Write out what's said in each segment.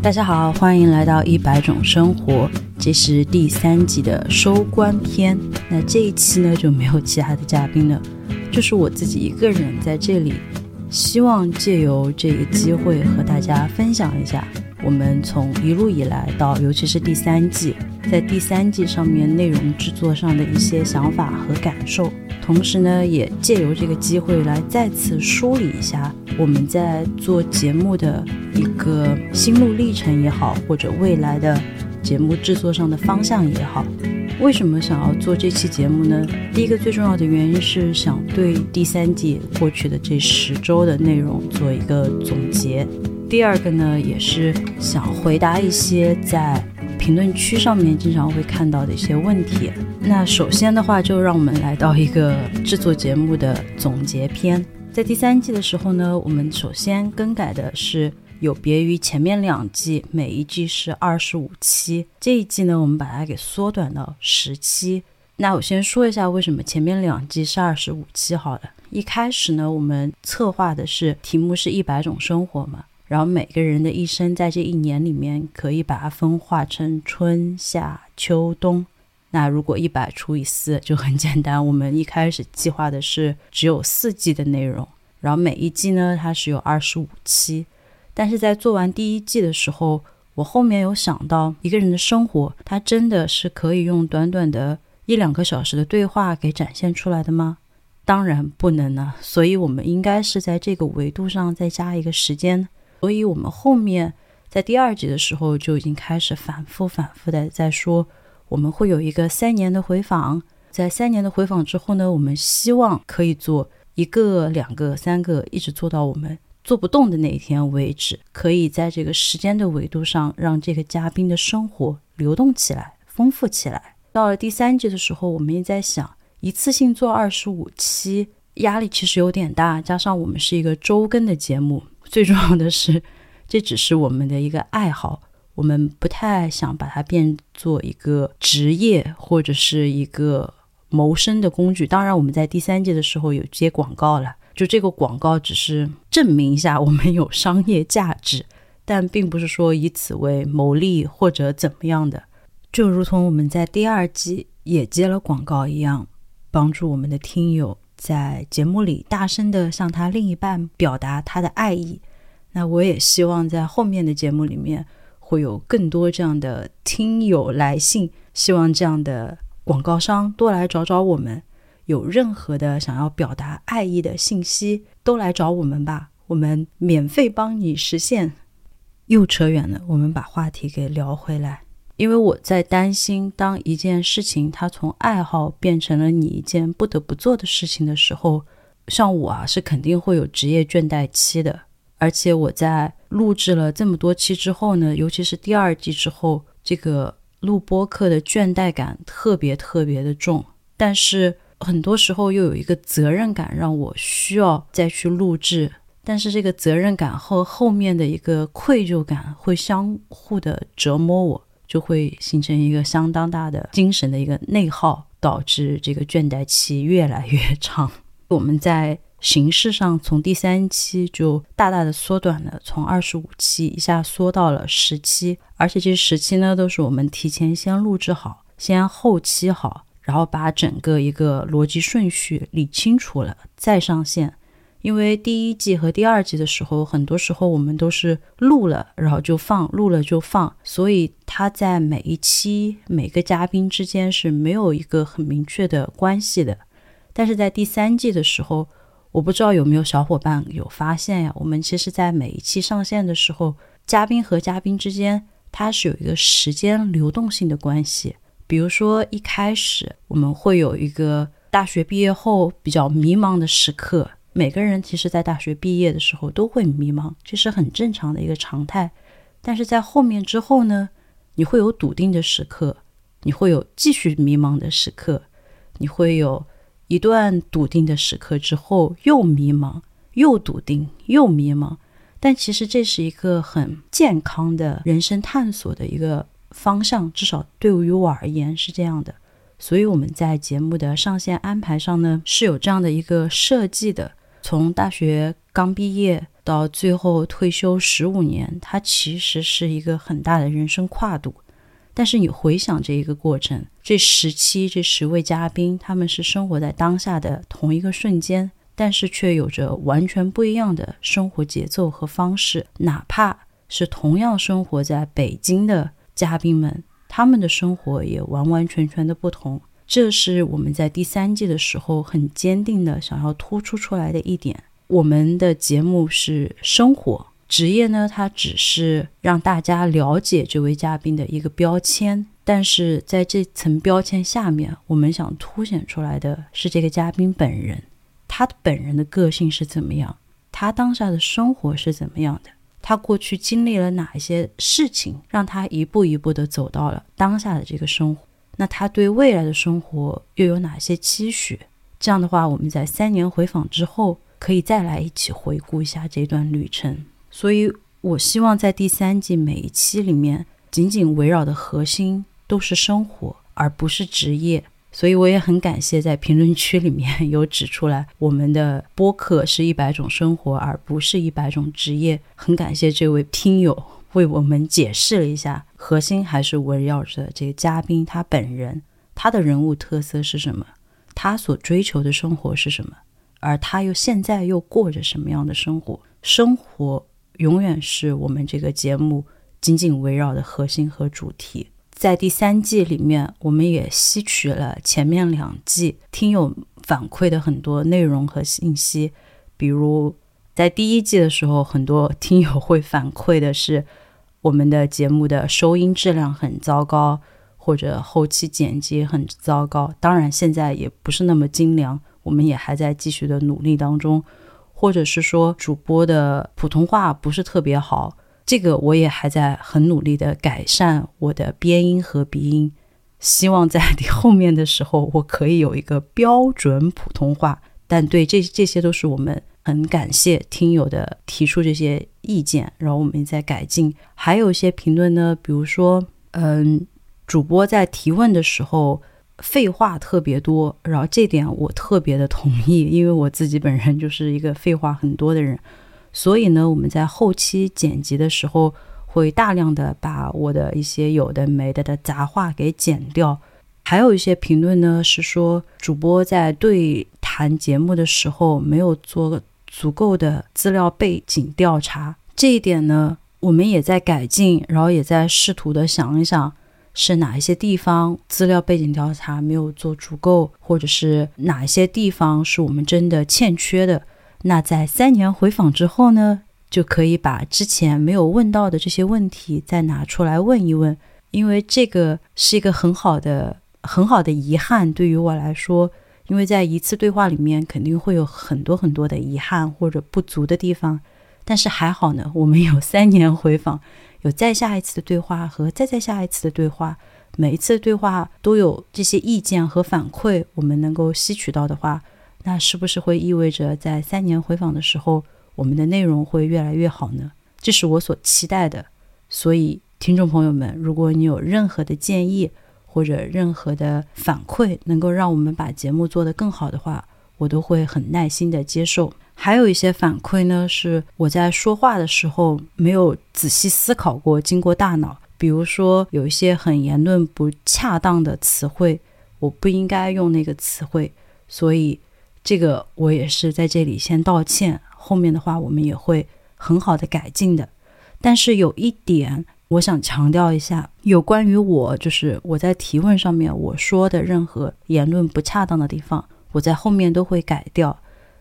大家好，欢迎来到一百种生活，这是第三季的收官篇。那这一期呢就没有其他的嘉宾了，就是我自己一个人在这里，希望借由这个机会和大家分享一下我们从一路以来到，尤其是第三季，在第三季上面内容制作上的一些想法和感受。同时呢，也借由这个机会来再次梳理一下我们在做节目的一个心路历程也好，或者未来的节目制作上的方向也好。为什么想要做这期节目呢？第一个最重要的原因是想对第三季过去的这十周的内容做一个总结。第二个呢，也是想回答一些在。评论区上面经常会看到的一些问题。那首先的话，就让我们来到一个制作节目的总结篇。在第三季的时候呢，我们首先更改的是有别于前面两季，每一季是二十五期，这一季呢，我们把它给缩短到十期。那我先说一下为什么前面两季是二十五期好了。一开始呢，我们策划的是题目是一百种生活嘛。然后每个人的一生在这一年里面，可以把它分化成春夏秋冬。那如果一百除以四就很简单。我们一开始计划的是只有四季的内容，然后每一季呢它是有二十五期。但是在做完第一季的时候，我后面有想到一个人的生活，他真的是可以用短短的一两个小时的对话给展现出来的吗？当然不能呢。所以我们应该是在这个维度上再加一个时间。所以，我们后面在第二集的时候就已经开始反复、反复的在说，我们会有一个三年的回访。在三年的回访之后呢，我们希望可以做一个、两个、三个，一直做到我们做不动的那一天为止。可以在这个时间的维度上，让这个嘉宾的生活流动起来、丰富起来。到了第三季的时候，我们也在想，一次性做二十五期，压力其实有点大，加上我们是一个周更的节目。最重要的是，这只是我们的一个爱好，我们不太想把它变做一个职业或者是一个谋生的工具。当然，我们在第三季的时候有接广告了，就这个广告只是证明一下我们有商业价值，但并不是说以此为牟利或者怎么样的。就如同我们在第二季也接了广告一样，帮助我们的听友。在节目里大声的向他另一半表达他的爱意，那我也希望在后面的节目里面会有更多这样的听友来信，希望这样的广告商多来找找我们，有任何的想要表达爱意的信息都来找我们吧，我们免费帮你实现。又扯远了，我们把话题给聊回来。因为我在担心，当一件事情它从爱好变成了你一件不得不做的事情的时候，像我啊是肯定会有职业倦怠期的。而且我在录制了这么多期之后呢，尤其是第二季之后，这个录播课的倦怠感特别特别的重。但是很多时候又有一个责任感，让我需要再去录制。但是这个责任感和后面的一个愧疚感会相互的折磨我。就会形成一个相当大的精神的一个内耗，导致这个倦怠期越来越长。我们在形式上从第三期就大大的缩短了，从二十五期一下缩到了十期，而且这十期呢都是我们提前先录制好，先后期好，然后把整个一个逻辑顺序理清楚了再上线。因为第一季和第二季的时候，很多时候我们都是录了，然后就放，录了就放，所以它在每一期每个嘉宾之间是没有一个很明确的关系的。但是在第三季的时候，我不知道有没有小伙伴有发现呀？我们其实，在每一期上线的时候，嘉宾和嘉宾之间它是有一个时间流动性的关系。比如说一开始我们会有一个大学毕业后比较迷茫的时刻。每个人其实，在大学毕业的时候都会迷茫，这是很正常的一个常态。但是在后面之后呢，你会有笃定的时刻，你会有继续迷茫的时刻，你会有一段笃定的时刻之后又迷茫，又笃定，又迷茫。但其实这是一个很健康的人生探索的一个方向，至少对于我而言是这样的。所以我们在节目的上线安排上呢，是有这样的一个设计的。从大学刚毕业到最后退休十五年，它其实是一个很大的人生跨度。但是你回想这一个过程，这十七这十位嘉宾，他们是生活在当下的同一个瞬间，但是却有着完全不一样的生活节奏和方式。哪怕是同样生活在北京的嘉宾们，他们的生活也完完全全的不同。这是我们在第三季的时候很坚定的想要突出出来的一点。我们的节目是生活。职业呢，它只是让大家了解这位嘉宾的一个标签，但是在这层标签下面，我们想凸显出来的是这个嘉宾本人，他本人的个性是怎么样，他当下的生活是怎么样的，他过去经历了哪一些事情，让他一步一步的走到了当下的这个生活，那他对未来的生活又有哪些期许？这样的话，我们在三年回访之后，可以再来一起回顾一下这段旅程。所以，我希望在第三季每一期里面，紧紧围绕的核心都是生活，而不是职业。所以，我也很感谢在评论区里面有指出来，我们的播客是一百种生活，而不是一百种职业。很感谢这位听友为我们解释了一下，核心还是围绕着这个嘉宾他本人，他的人物特色是什么，他所追求的生活是什么，而他又现在又过着什么样的生活？生活。永远是我们这个节目紧紧围绕的核心和主题。在第三季里面，我们也吸取了前面两季听友反馈的很多内容和信息。比如，在第一季的时候，很多听友会反馈的是我们的节目的收音质量很糟糕，或者后期剪辑很糟糕。当然，现在也不是那么精良，我们也还在继续的努力当中。或者是说主播的普通话不是特别好，这个我也还在很努力的改善我的边音和鼻音，希望在你后面的时候我可以有一个标准普通话。但对这这些都是我们很感谢听友的提出这些意见，然后我们也在改进。还有一些评论呢，比如说，嗯，主播在提问的时候。废话特别多，然后这点我特别的同意，因为我自己本人就是一个废话很多的人，所以呢，我们在后期剪辑的时候会大量的把我的一些有的没的的杂话给剪掉。还有一些评论呢是说主播在对谈节目的时候没有做足够的资料背景调查，这一点呢我们也在改进，然后也在试图的想一想。是哪一些地方资料背景调查没有做足够，或者是哪一些地方是我们真的欠缺的？那在三年回访之后呢，就可以把之前没有问到的这些问题再拿出来问一问，因为这个是一个很好的、很好的遗憾对于我来说，因为在一次对话里面肯定会有很多很多的遗憾或者不足的地方，但是还好呢，我们有三年回访。有再下一次的对话和再再下一次的对话，每一次对话都有这些意见和反馈，我们能够吸取到的话，那是不是会意味着在三年回访的时候，我们的内容会越来越好呢？这是我所期待的。所以，听众朋友们，如果你有任何的建议或者任何的反馈，能够让我们把节目做得更好的话，我都会很耐心的接受。还有一些反馈呢，是我在说话的时候没有仔细思考过，经过大脑。比如说，有一些很言论不恰当的词汇，我不应该用那个词汇，所以这个我也是在这里先道歉。后面的话我们也会很好的改进的。但是有一点，我想强调一下，有关于我，就是我在提问上面我说的任何言论不恰当的地方，我在后面都会改掉。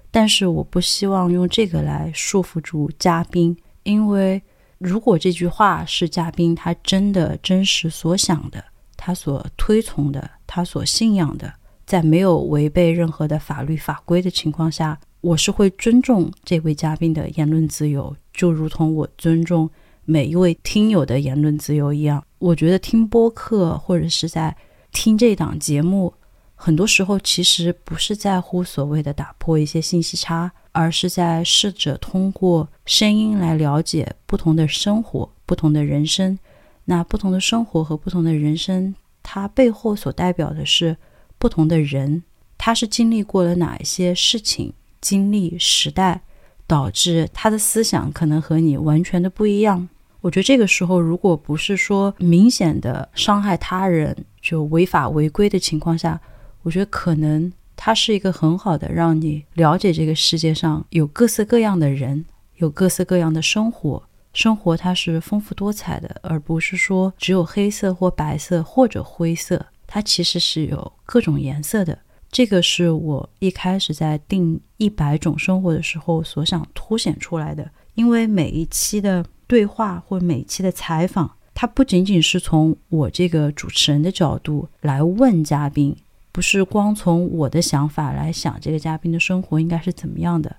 但是我不希望用这个来束缚住嘉宾，因为如果这句话是嘉宾他真的真实所想的，他所推崇的，他所信仰的，在没有违背任何的法律法规的情况下，我是会尊重这位嘉宾的言论自由，就如同我尊重每一位听友的言论自由一样。我觉得听播客或者是在听这档节目。很多时候，其实不是在乎所谓的打破一些信息差，而是在试着通过声音来了解不同的生活、不同的人生。那不同的生活和不同的人生，它背后所代表的是不同的人，他是经历过了哪一些事情、经历时代，导致他的思想可能和你完全的不一样。我觉得这个时候，如果不是说明显的伤害他人，就违法违规的情况下，我觉得可能它是一个很好的让你了解这个世界上有各色各样的人，有各色各样的生活。生活它是丰富多彩的，而不是说只有黑色或白色或者灰色，它其实是有各种颜色的。这个是我一开始在定一百种生活的时候所想凸显出来的。因为每一期的对话或每期的采访，它不仅仅是从我这个主持人的角度来问嘉宾，不是光从我的想法来想这个嘉宾的生活应该是怎么样的。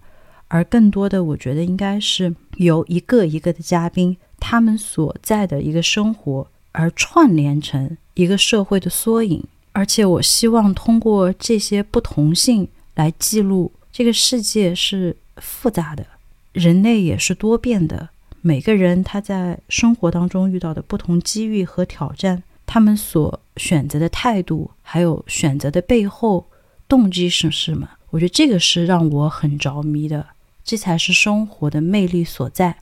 而更多的，我觉得应该是由一个一个的嘉宾，他们所在的一个生活，而串联成一个社会的缩影。而且，我希望通过这些不同性来记录这个世界是复杂的，人类也是多变的。每个人他在生活当中遇到的不同机遇和挑战，他们所选择的态度，还有选择的背后动机是什么？我觉得这个是让我很着迷的。这才是生活的魅力所在。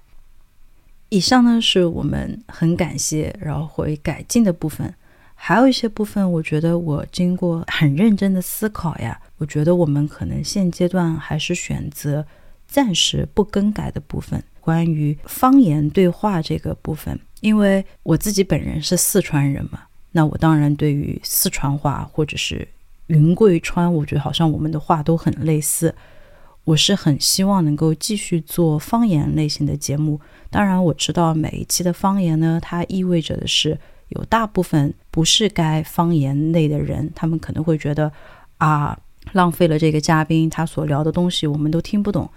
以上呢是我们很感谢，然后会改进的部分，还有一些部分，我觉得我经过很认真的思考呀，我觉得我们可能现阶段还是选择暂时不更改的部分。关于方言对话这个部分，因为我自己本人是四川人嘛，那我当然对于四川话或者是云贵川，我觉得好像我们的话都很类似。我是很希望能够继续做方言类型的节目。当然，我知道每一期的方言呢，它意味着的是有大部分不是该方言类的人，他们可能会觉得啊，浪费了这个嘉宾他所聊的东西，我们都听不懂。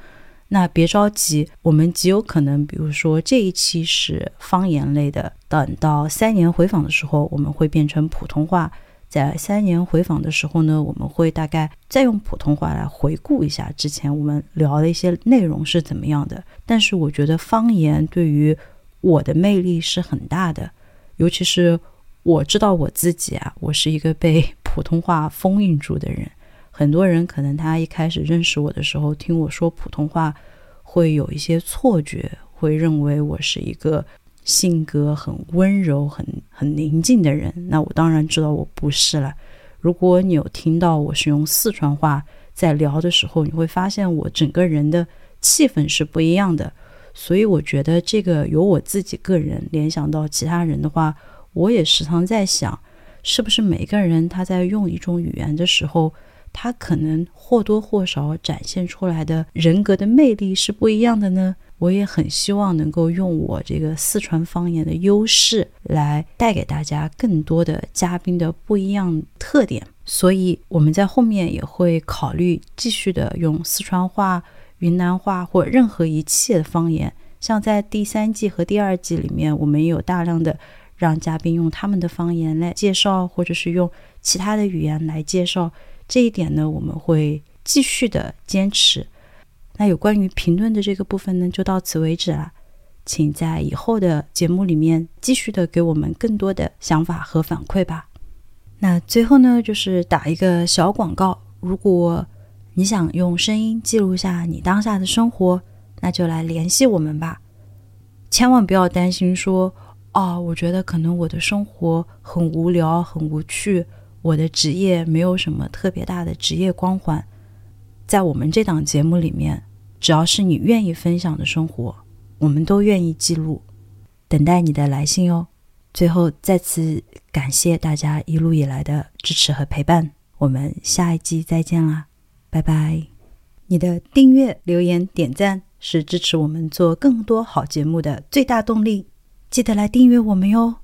那别着急，我们极有可能，比如说这一期是方言类的，等到三年回访的时候，我们会变成普通话。在三年回访的时候呢，我们会大概再用普通话来回顾一下之前我们聊的一些内容是怎么样的。但是我觉得方言对于我的魅力是很大的，尤其是我知道我自己啊，我是一个被普通话封印住的人。很多人可能他一开始认识我的时候，听我说普通话，会有一些错觉，会认为我是一个。性格很温柔、很很宁静的人，那我当然知道我不是了。如果你有听到我是用四川话在聊的时候，你会发现我整个人的气氛是不一样的。所以我觉得这个由我自己个人联想到其他人的话，我也时常在想，是不是每个人他在用一种语言的时候，他可能或多或少展现出来的人格的魅力是不一样的呢？我也很希望能够用我这个四川方言的优势来带给大家更多的嘉宾的不一样特点，所以我们在后面也会考虑继续的用四川话、云南话或任何一切的方言。像在第三季和第二季里面，我们也有大量的让嘉宾用他们的方言来介绍，或者是用其他的语言来介绍。这一点呢，我们会继续的坚持。那有关于评论的这个部分呢，就到此为止了。请在以后的节目里面继续的给我们更多的想法和反馈吧。那最后呢，就是打一个小广告：如果你想用声音记录下你当下的生活，那就来联系我们吧。千万不要担心说，哦，我觉得可能我的生活很无聊、很无趣，我的职业没有什么特别大的职业光环。在我们这档节目里面。只要是你愿意分享的生活，我们都愿意记录，等待你的来信哦。最后再次感谢大家一路以来的支持和陪伴，我们下一季再见啦，拜拜！你的订阅、留言、点赞是支持我们做更多好节目的最大动力，记得来订阅我们哟。